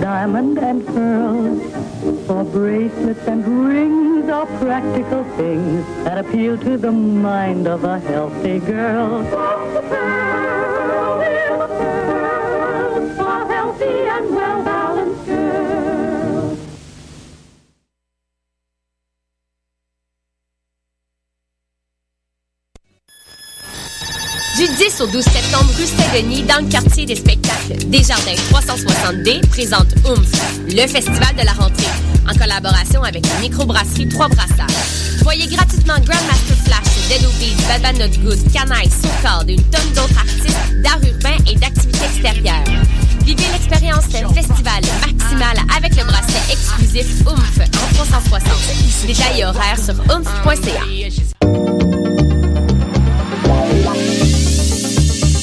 diamond and pearls. For bracelets and rings are practical things that appeal to the mind of a healthy girl. Au 12 septembre, rue Saint-Denis, dans le quartier des spectacles, Desjardins 360D présente OOMF, le festival de la rentrée, en collaboration avec la microbrasserie Trois Brassards. Voyez gratuitement Grandmaster Flash, Dead Obies, Bad Not Good, Canaille, Socard et une tonne d'autres artistes d'art urbain et d'activités extérieures. Vivez l'expérience festival maximale avec le bracelet exclusif OOMF en 360. Détails et horaires sur oomph.ca.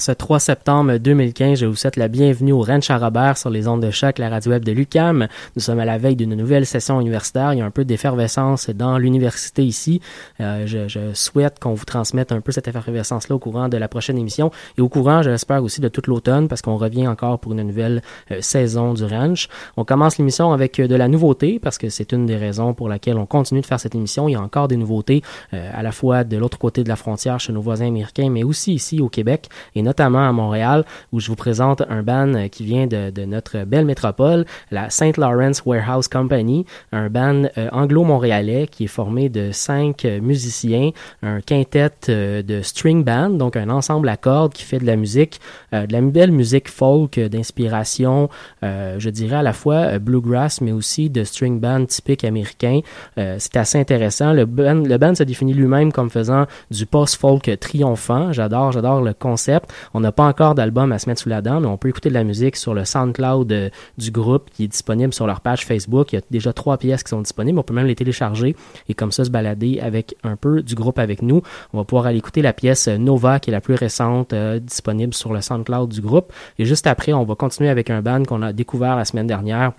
Ce 3 septembre 2015, je vous souhaite la bienvenue au Ranch à Robert sur les ondes de choc, la radio web de l'UCAM. Nous sommes à la veille d'une nouvelle session universitaire. Il y a un peu d'effervescence dans l'université ici. Euh, je, je souhaite qu'on vous transmette un peu cette effervescence-là au courant de la prochaine émission et au courant, je l'espère aussi, de toute l'automne parce qu'on revient encore pour une nouvelle euh, saison du Ranch. On commence l'émission avec euh, de la nouveauté parce que c'est une des raisons pour laquelle on continue de faire cette émission. Il y a encore des nouveautés euh, à la fois de l'autre côté de la frontière chez nos voisins américains, mais aussi ici au Québec notamment à Montréal, où je vous présente un band euh, qui vient de, de notre belle métropole, la St. Lawrence Warehouse Company, un band euh, anglo-montréalais qui est formé de cinq euh, musiciens, un quintet de string band, donc un ensemble à cordes qui fait de la musique, de la belle musique folk d'inspiration, je dirais à la fois bluegrass, mais aussi de string band typique américain. C'est assez intéressant. Le band, le band se définit lui-même comme faisant du post-folk triomphant. J'adore, j'adore le concept. On n'a pas encore d'album à se mettre sous la dent, mais on peut écouter de la musique sur le SoundCloud euh, du groupe qui est disponible sur leur page Facebook. Il y a déjà trois pièces qui sont disponibles. On peut même les télécharger et comme ça se balader avec un peu du groupe avec nous. On va pouvoir aller écouter la pièce euh, Nova qui est la plus récente euh, disponible sur le SoundCloud du groupe. Et juste après, on va continuer avec un band qu'on a découvert la semaine dernière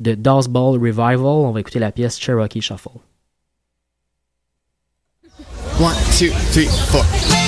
de Ball Revival. On va écouter la pièce Cherokee Shuffle. One, two, three, four.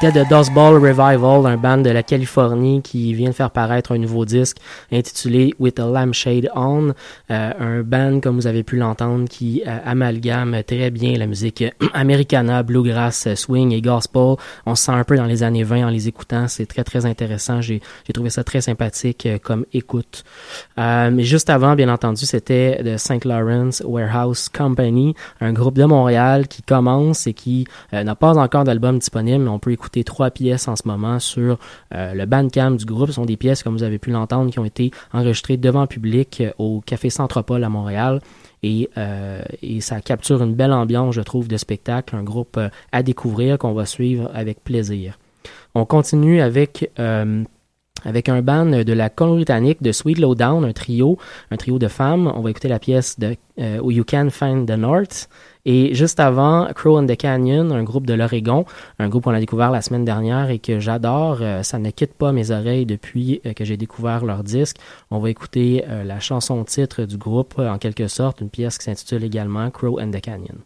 C'était The Dust Ball Revival, un band de la Californie qui vient de faire paraître un nouveau disque intitulé With a Lampshade On. Euh, un band, comme vous avez pu l'entendre, qui euh, amalgame très bien la musique americana, bluegrass, euh, swing et gospel. On se sent un peu dans les années 20 en les écoutant. C'est très, très intéressant. J'ai trouvé ça très sympathique euh, comme écoute. Euh, mais juste avant, bien entendu, c'était de St. Lawrence Warehouse Company, un groupe de Montréal qui commence et qui euh, n'a pas encore d'album disponible, mais on peut écouter trois pièces en ce moment sur euh, le Bandcamp du groupe. Ce sont des pièces, comme vous avez pu l'entendre, qui ont été enregistrées devant public euh, au Café Centropole à Montréal. Et, euh, et ça capture une belle ambiance, je trouve, de spectacle, un groupe euh, à découvrir qu'on va suivre avec plaisir. On continue avec avec un band de la Colombie-Britannique de Sweet Lowdown, un trio, un trio de femmes. On va écouter la pièce de You Can Find the North. Et juste avant, Crow and the Canyon, un groupe de l'Oregon, un groupe qu'on a découvert la semaine dernière et que j'adore. Euh, ça ne quitte pas mes oreilles depuis euh, que j'ai découvert leur disque. On va écouter euh, la chanson titre du groupe, en quelque sorte, une pièce qui s'intitule également Crow and the Canyon.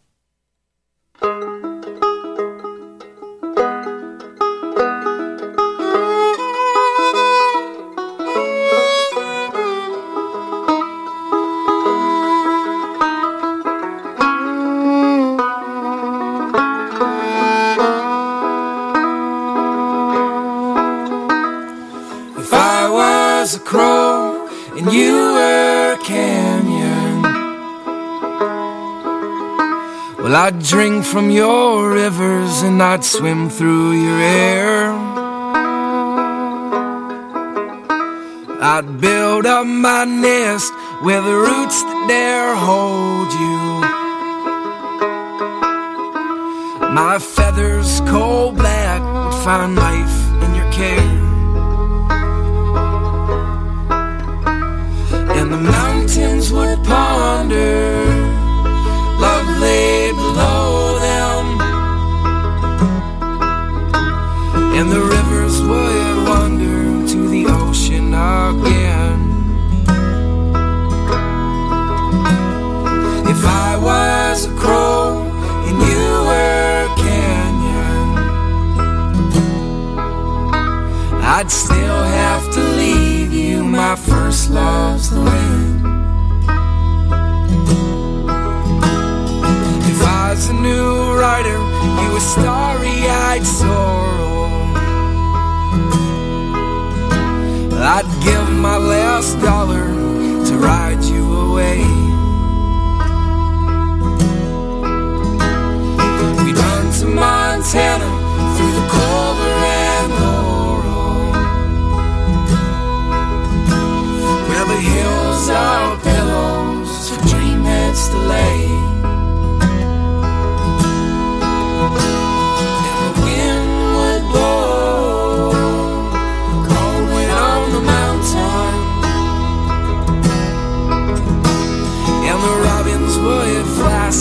Well, I'd drink from your rivers and I'd swim through your air. I'd build up my nest where the roots that dare hold you. My feathers coal black would find life in your care. and the mountains would ponder. Love and the rivers would wander to the ocean again. If I was a crow and you were a canyon, I'd still have to leave you. My first love's the wind. If I was a new writer, you a starry-eyed sorrow. I'd give my last dollar to ride you away. We'd run to Montana through the clover and laurel. Where the hills are pillows for dreamheads to lay.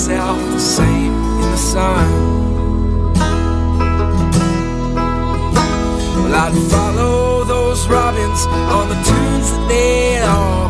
myself the same in the sun. Well, I'd follow those robins on the tunes that they are.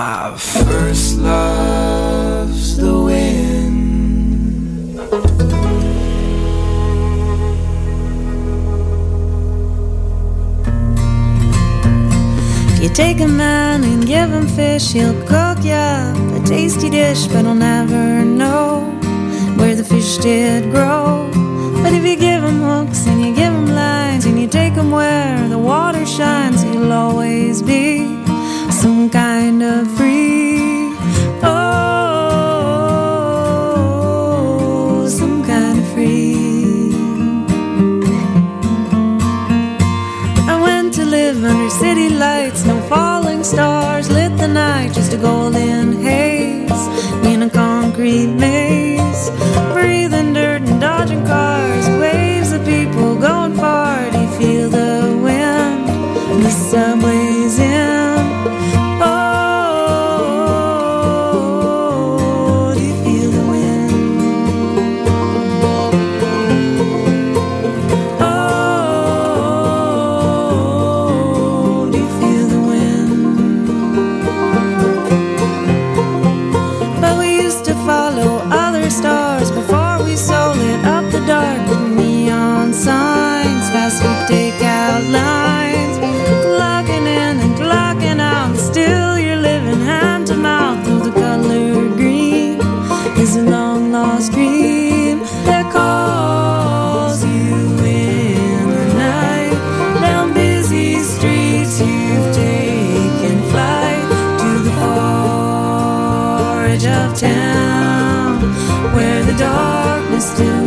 My first love's the wind. If you take a man and give him fish, he'll cook ya a tasty dish, but he'll never know where the fish did grow. But if you give him hooks and you give him lines and you take him where the water shines, he'll always be some kind of free. Oh, some kind of free. I went to live under city lights, no falling stars lit the night, just a golden haze in a concrete maze. Breathing dirt and dodging cars, waves of people going far. Do you feel the wind? The subway's the darkness still.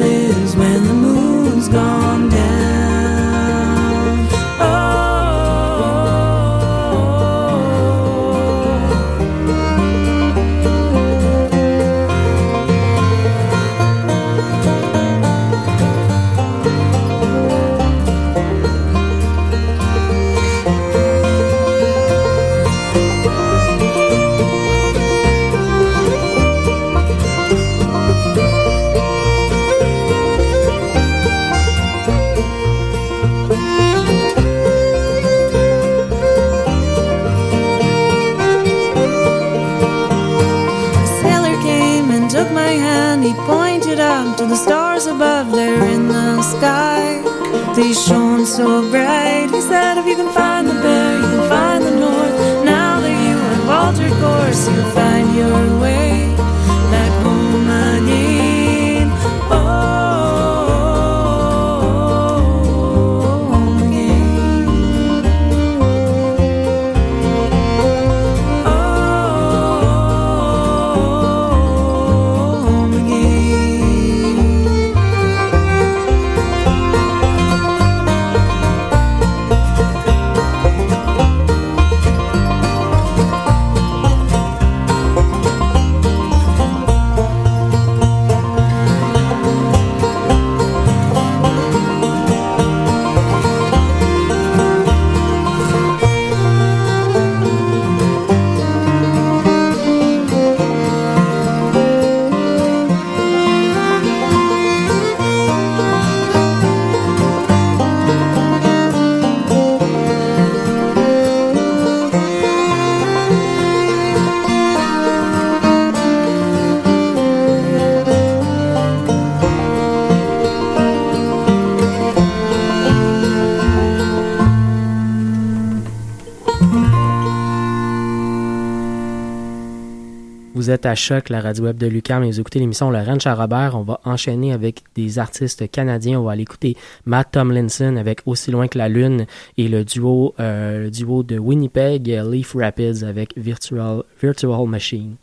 Êtes à Choc, la radio web de Lucam, et vous écoutez l'émission Le Ranch à Robert. On va enchaîner avec des artistes canadiens. On va aller écouter Matt Tomlinson avec Aussi loin que la lune et le duo, euh, le duo de Winnipeg, Leaf Rapids avec Virtual, Virtual Machine.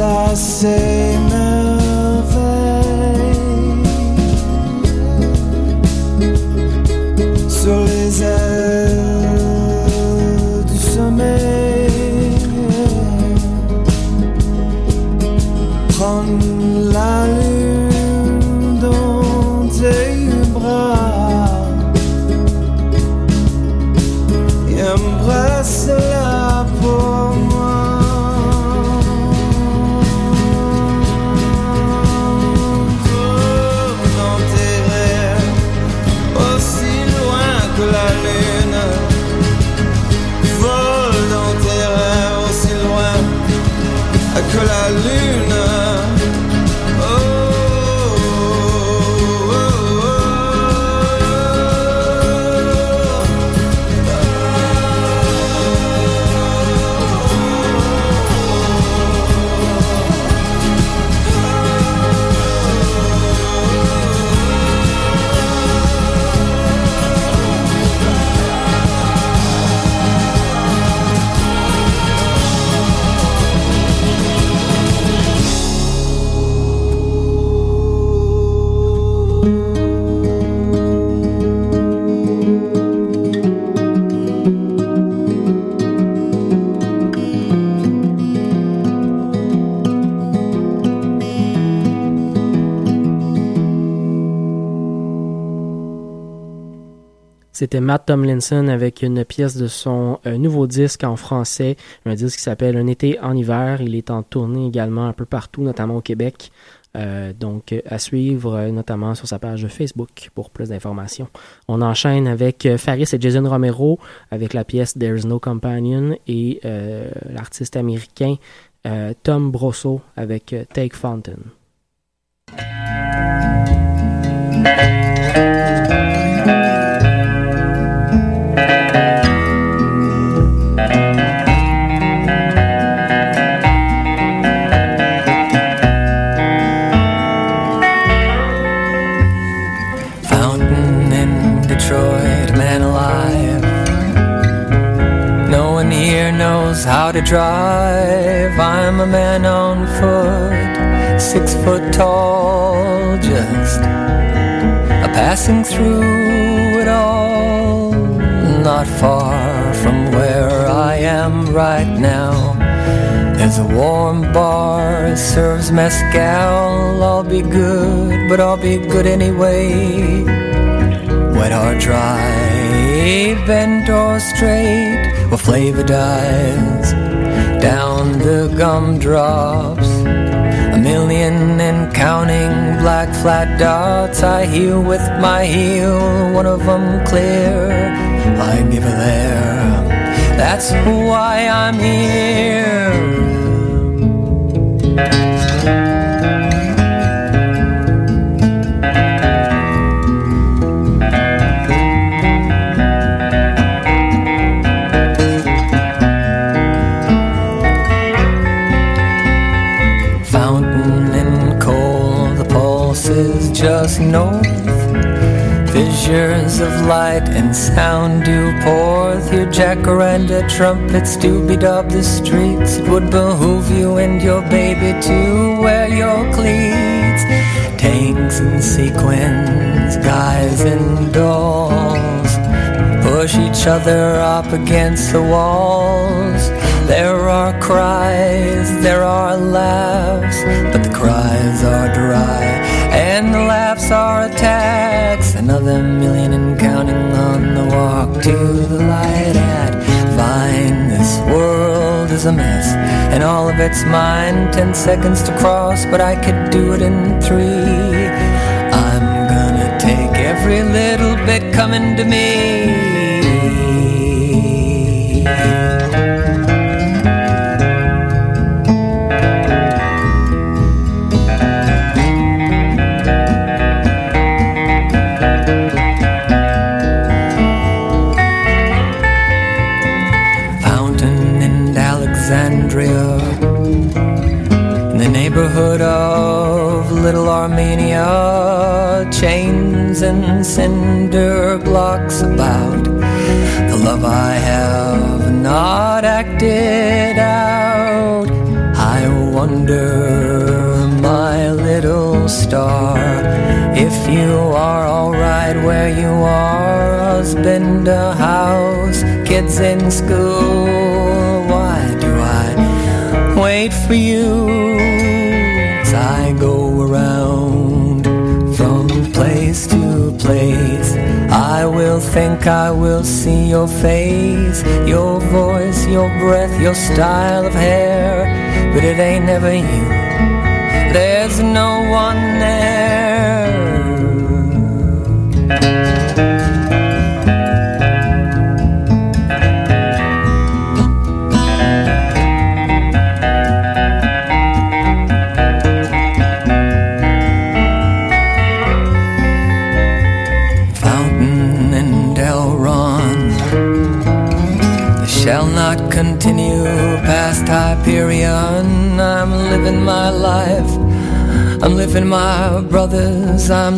Face à C'était Matt Tomlinson avec une pièce de son euh, nouveau disque en français, un disque qui s'appelle Un été en hiver. Il est en tournée également un peu partout, notamment au Québec. Euh, donc à suivre euh, notamment sur sa page Facebook pour plus d'informations. On enchaîne avec euh, Faris et Jason Romero avec la pièce There's No Companion et l'artiste américain Tom Brosso avec Take. Fountain knows how to drive. I'm a man on foot, six foot tall, just a passing through it all. Not far from where I am right now. There's a warm bar, serves mezcal. I'll be good, but I'll be good anyway. Wet or dry, bent or straight, what flavor dies down the gumdrops. A million and counting black flat dots. I heel with my heel, one of them clear. I give her there. That's why I'm here. Just north. Fissures of light and sound do pour through jacaranda trumpets to beat up the streets. It would behoove you and your baby to wear your cleats. Tanks and sequins, guys and dolls push each other up against the walls. There are cries, there are laughs, the are attacks. Another million and counting on the walk to the light at Vine. This world is a mess, and all of it's mine. Ten seconds to cross, but I could do it in three. I'm gonna take every little bit coming to me. Chains and cinder blocks about the love I have not acted out. I wonder, my little star, if you are alright where you are, husband, a house, kids in school. Why do I wait for you I go place? I will think I will see your face, your voice, your breath, your style of hair, but it ain't never you. There's no one there.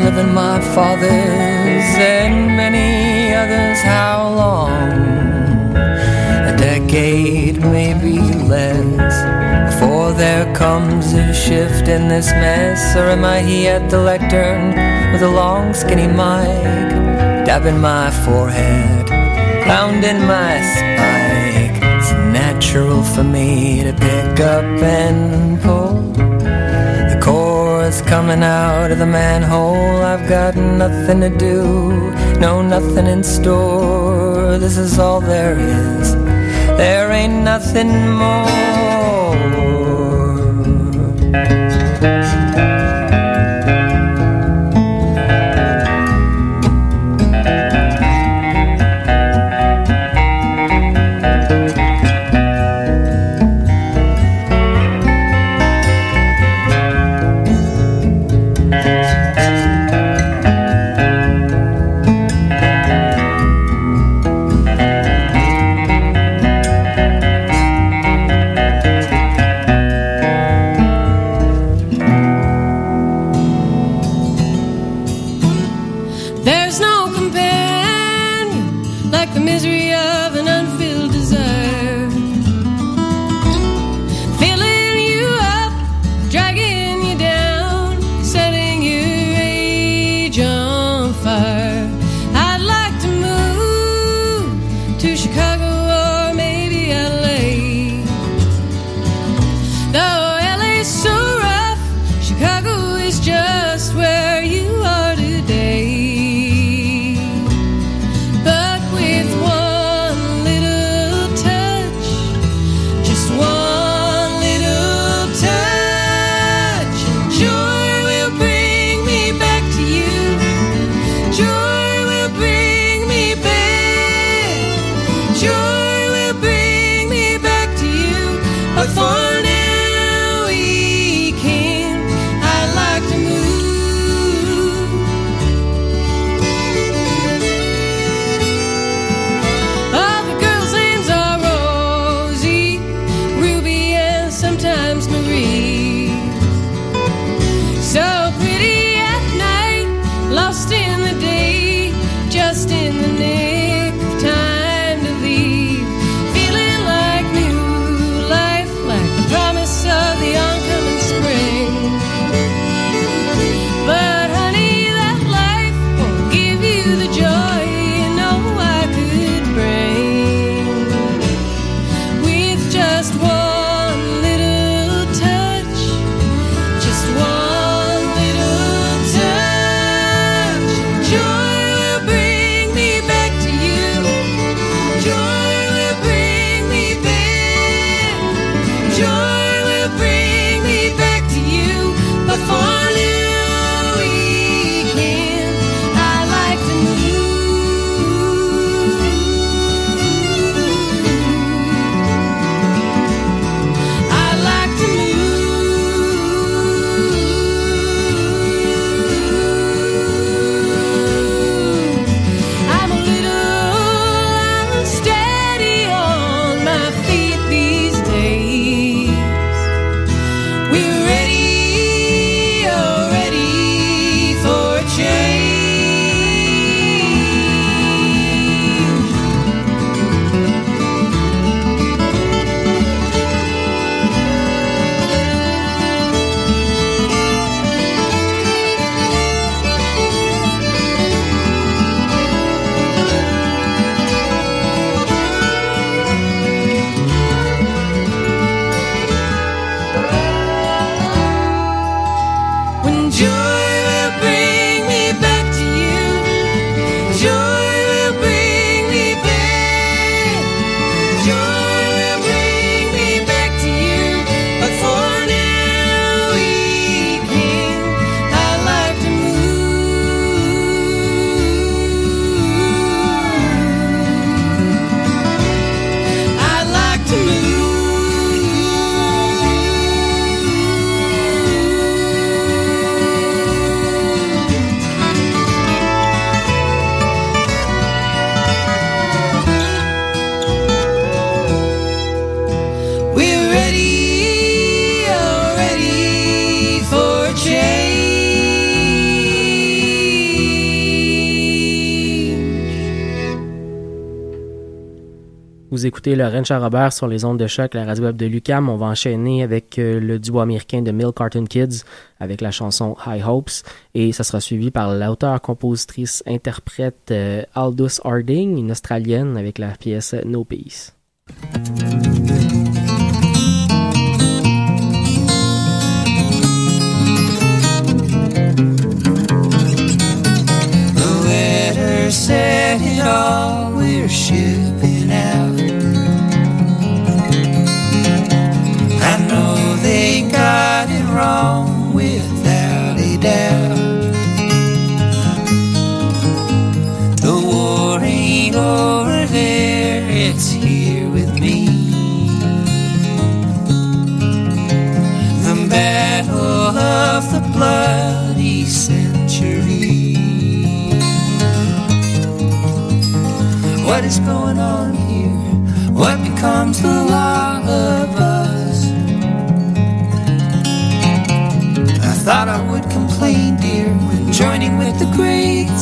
Living my fathers and many others. How long? A decade, maybe less. Before there comes a shift in this mess, or am I here at the lectern with a long skinny mic, dabbing my forehead, pounding my spike? It's natural for me to pick up and pull. Chorus coming out of the manhole. I've got nothing to do, no nothing in store. This is all there is. There ain't nothing more. Écoutez Lorraine Charrobert sur les ondes de choc, la radio web de Lucam. On va enchaîner avec euh, le duo américain de Mill Cartoon Kids avec la chanson High Hopes et ça sera suivi par l'auteur, compositrice, interprète euh, Aldous Harding, une Australienne avec la pièce No Peace.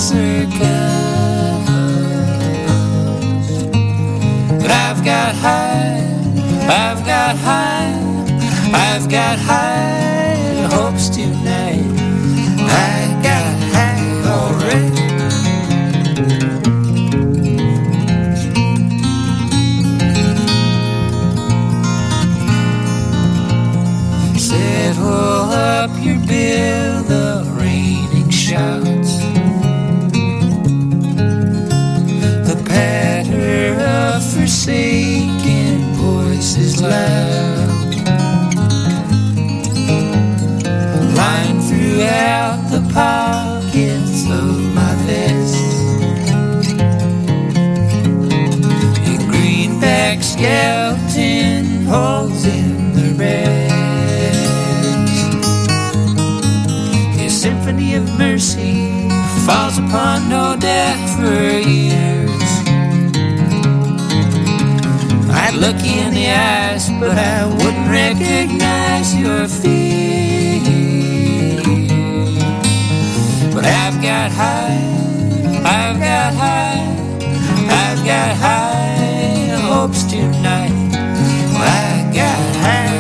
But I've got high, I've got high, I've got high hopes tonight. Greenback skeleton holes in the rest. Your symphony of mercy falls upon no death for years. I'd look you in the eyes, but I wouldn't recognize your fear. But I've got high, I've got high, I've got high tonight. I got high,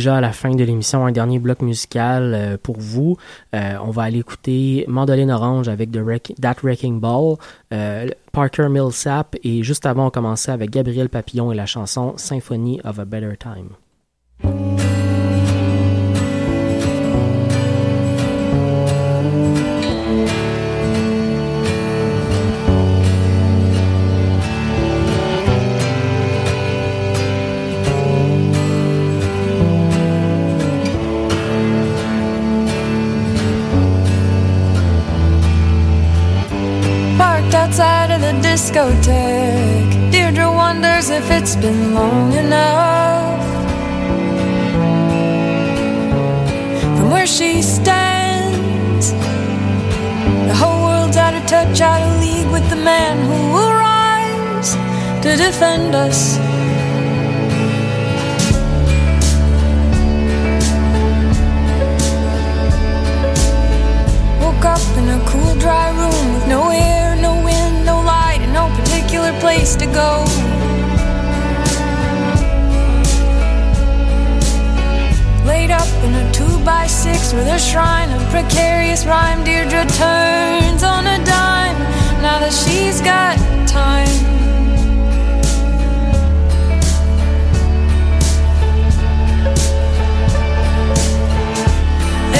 déjà à la fin de l'émission, un dernier bloc musical euh, pour vous. Euh, on va aller écouter Mandoline Orange avec The That Wrecking Ball, euh, Parker Millsap et juste avant on commençait avec Gabriel Papillon et la chanson Symphony of a Better Time. Discotheque. Deirdre wonders if it's been long enough. From where she stands, the whole world's out of touch, out of league with the man who will rise to defend us. Woke up in a cool, dry room with no air, place to go. Laid up in a two by six with a shrine of precarious rhyme, Deirdre turns on a dime now that she's got time.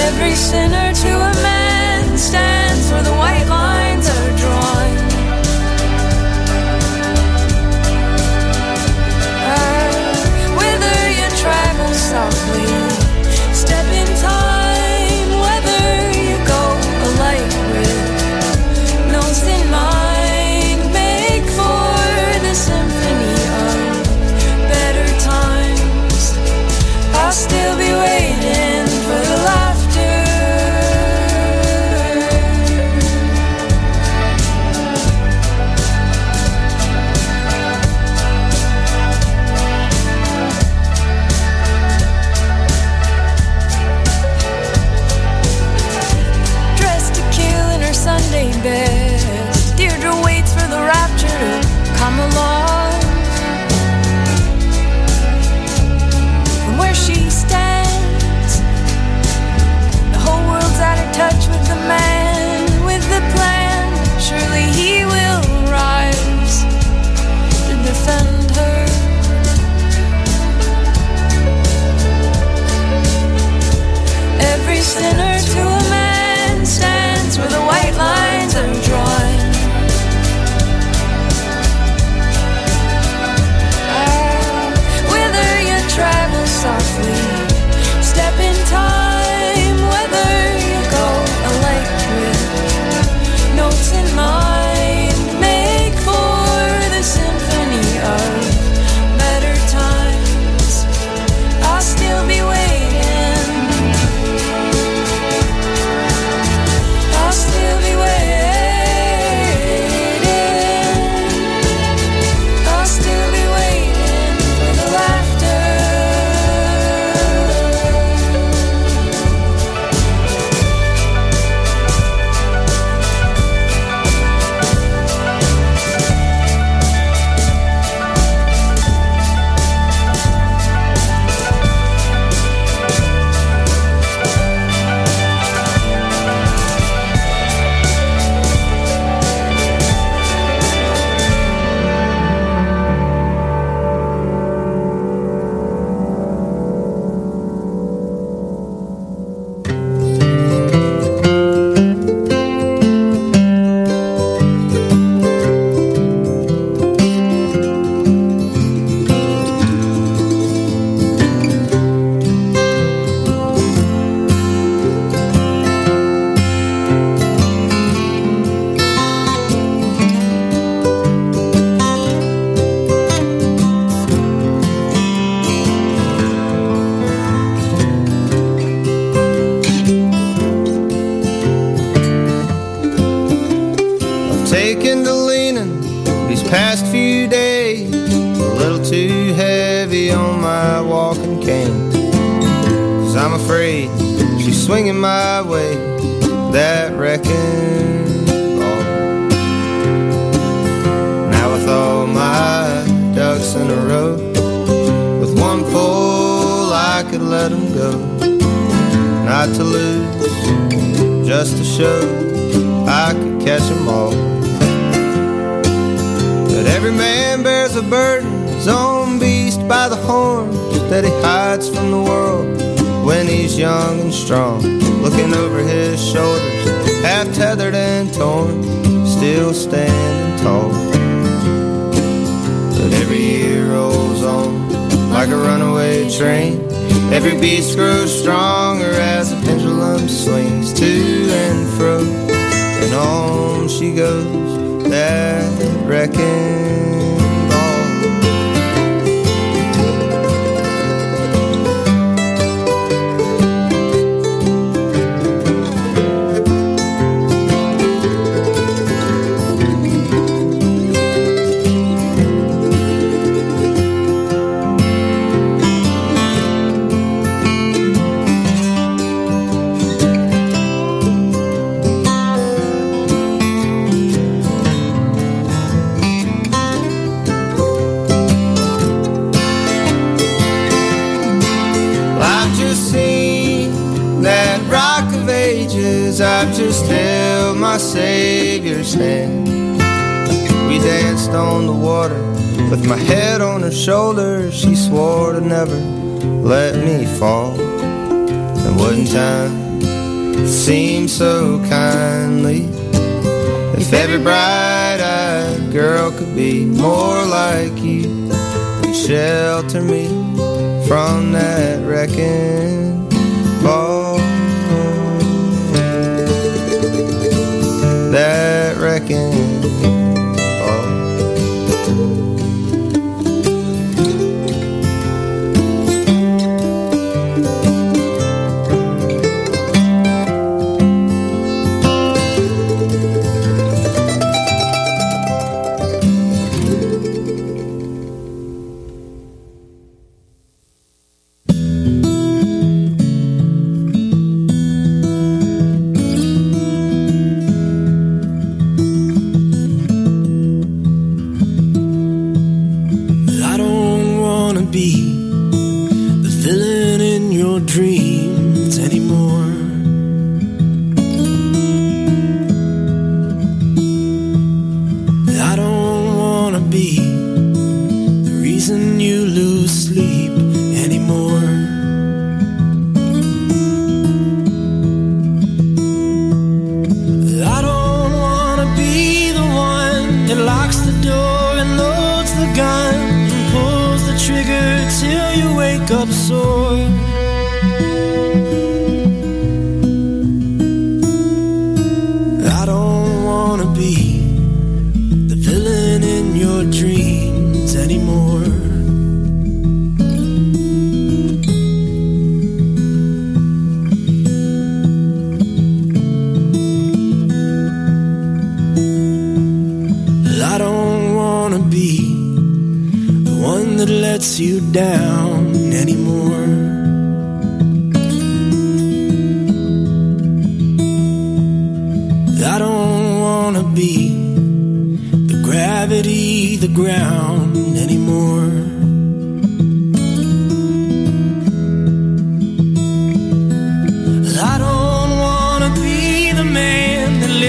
Every sinner to a man stands where the white could let 'em go. Not to lose, just to show I could catch catch 'em all. But every man bears a burden, his own beast by the horns that he hides from the world when he's young and strong. Looking over his shoulders, half tethered and torn, still standing tall. But every year rolls on like a runaway train. Every beast grows stronger as the pendulum swings to and fro. And on she goes, that wrecking just held my Savior's hand. We danced on the water with my head on her shoulder. She swore to never let me fall. And wouldn't time seem so kindly if every bright-eyed girl could be more like you and shelter me from that wrecking ball. That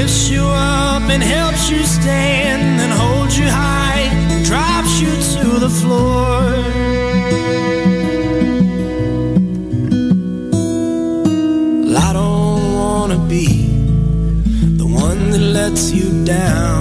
lifts you up and helps you stand and holds you high drops you to the floor. I don't wanna be the one that lets you down